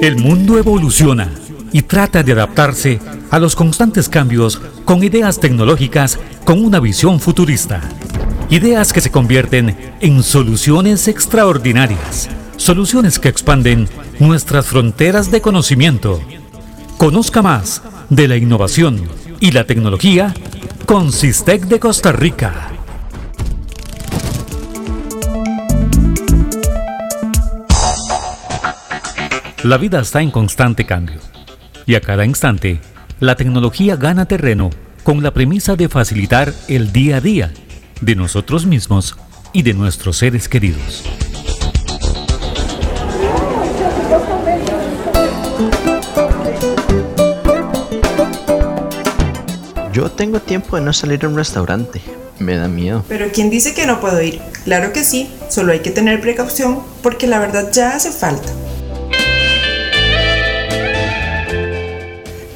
El mundo evoluciona y trata de adaptarse a los constantes cambios con ideas tecnológicas con una visión futurista. Ideas que se convierten en soluciones extraordinarias, soluciones que expanden nuestras fronteras de conocimiento. Conozca más de la innovación y la tecnología con Sistec de Costa Rica. La vida está en constante cambio y a cada instante la tecnología gana terreno con la premisa de facilitar el día a día de nosotros mismos y de nuestros seres queridos. Yo tengo tiempo de no salir a un restaurante. Me da miedo. Pero ¿quién dice que no puedo ir? Claro que sí, solo hay que tener precaución porque la verdad ya hace falta.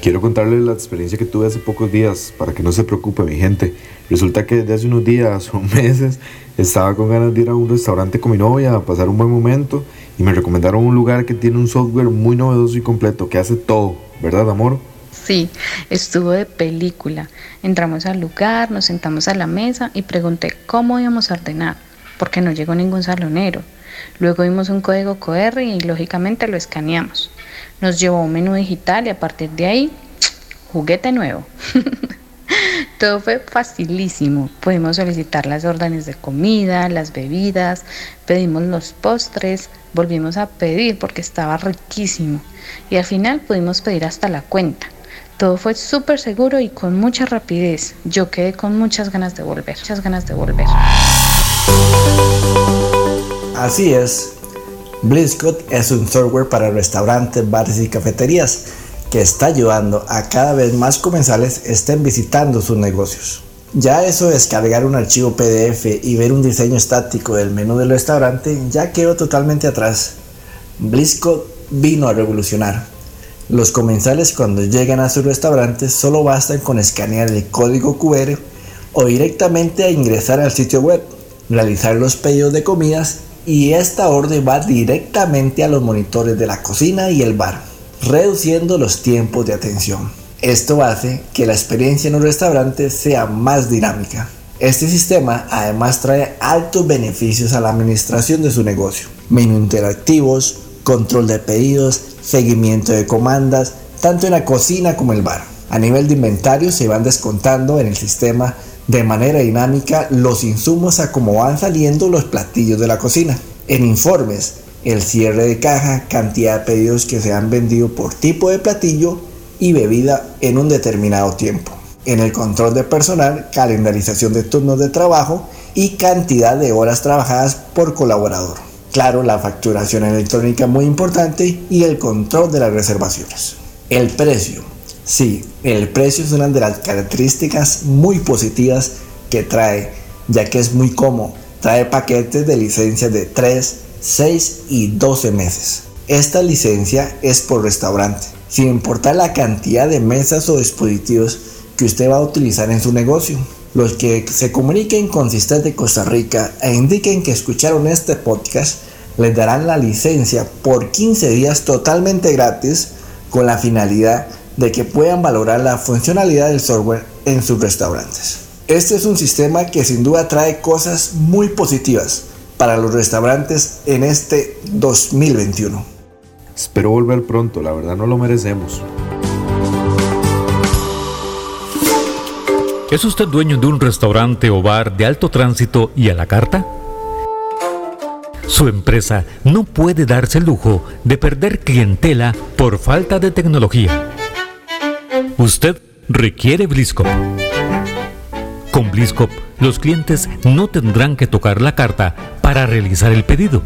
Quiero contarles la experiencia que tuve hace pocos días para que no se preocupe mi gente. Resulta que desde hace unos días o meses estaba con ganas de ir a un restaurante con mi novia a pasar un buen momento y me recomendaron un lugar que tiene un software muy novedoso y completo que hace todo, ¿verdad amor? Sí, estuvo de película. Entramos al lugar, nos sentamos a la mesa y pregunté cómo íbamos a ordenar, porque no llegó ningún salonero. Luego vimos un código QR y lógicamente lo escaneamos. Nos llevó a un menú digital y a partir de ahí, juguete nuevo. Todo fue facilísimo. Pudimos solicitar las órdenes de comida, las bebidas, pedimos los postres, volvimos a pedir porque estaba riquísimo. Y al final pudimos pedir hasta la cuenta. Todo fue súper seguro y con mucha rapidez. Yo quedé con muchas ganas de volver, muchas ganas de volver. Así es, BlizzCode es un software para restaurantes, bares y cafeterías que está ayudando a cada vez más comensales estén visitando sus negocios. Ya eso de descargar un archivo PDF y ver un diseño estático del menú del restaurante ya quedó totalmente atrás. BlizzCode vino a revolucionar. Los comensales cuando llegan a su restaurante solo bastan con escanear el código QR o directamente a ingresar al sitio web, realizar los pedidos de comidas y esta orden va directamente a los monitores de la cocina y el bar, reduciendo los tiempos de atención. Esto hace que la experiencia en un restaurante sea más dinámica. Este sistema además trae altos beneficios a la administración de su negocio. Menú interactivos, control de pedidos, seguimiento de comandas, tanto en la cocina como el bar. A nivel de inventario se van descontando en el sistema de manera dinámica los insumos a cómo van saliendo los platillos de la cocina. En informes, el cierre de caja, cantidad de pedidos que se han vendido por tipo de platillo y bebida en un determinado tiempo. En el control de personal, calendarización de turnos de trabajo y cantidad de horas trabajadas por colaborador. Claro, la facturación electrónica muy importante y el control de las reservaciones. El precio. Sí, el precio es una de las características muy positivas que trae, ya que es muy cómodo. Trae paquetes de licencias de 3, 6 y 12 meses. Esta licencia es por restaurante, sin importar la cantidad de mesas o dispositivos que usted va a utilizar en su negocio. Los que se comuniquen con Sistema de Costa Rica e indiquen que escucharon este podcast les darán la licencia por 15 días totalmente gratis con la finalidad de que puedan valorar la funcionalidad del software en sus restaurantes. Este es un sistema que sin duda trae cosas muy positivas para los restaurantes en este 2021. Espero volver pronto, la verdad no lo merecemos. ¿Es usted dueño de un restaurante o bar de alto tránsito y a la carta? Su empresa no puede darse el lujo de perder clientela por falta de tecnología. Usted requiere Bliscop. Con Bliscop, los clientes no tendrán que tocar la carta para realizar el pedido.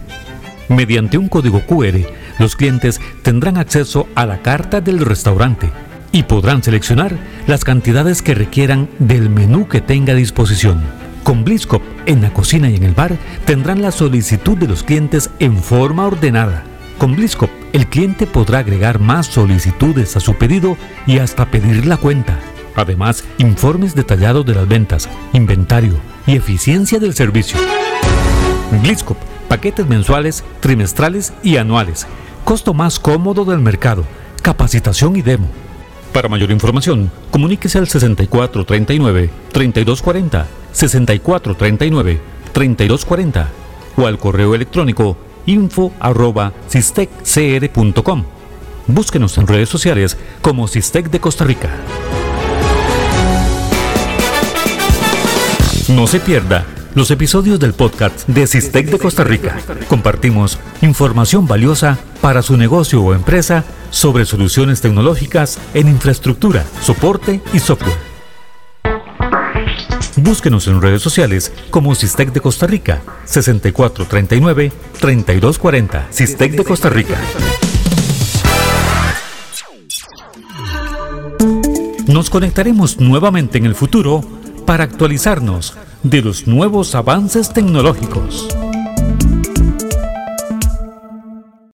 Mediante un código QR, los clientes tendrán acceso a la carta del restaurante y podrán seleccionar las cantidades que requieran del menú que tenga a disposición. Con Bliscop, en la cocina y en el bar, tendrán la solicitud de los clientes en forma ordenada. Con Bliscop, el cliente podrá agregar más solicitudes a su pedido y hasta pedir la cuenta. Además, informes detallados de las ventas, inventario y eficiencia del servicio. Bliscop paquetes mensuales, trimestrales y anuales. Costo más cómodo del mercado. Capacitación y demo. Para mayor información, comuníquese al 6439-3240, 6439-3240 o al correo electrónico info arroba cisteccr.com. Búsquenos en redes sociales como Cistec de Costa Rica. No se pierda los episodios del podcast de Cistec de Costa Rica. Compartimos información valiosa para su negocio o empresa sobre soluciones tecnológicas en infraestructura, soporte y software. Búsquenos en redes sociales como Cistec de Costa Rica, 6439-3240, Cistec de Costa Rica. Nos conectaremos nuevamente en el futuro para actualizarnos de los nuevos avances tecnológicos.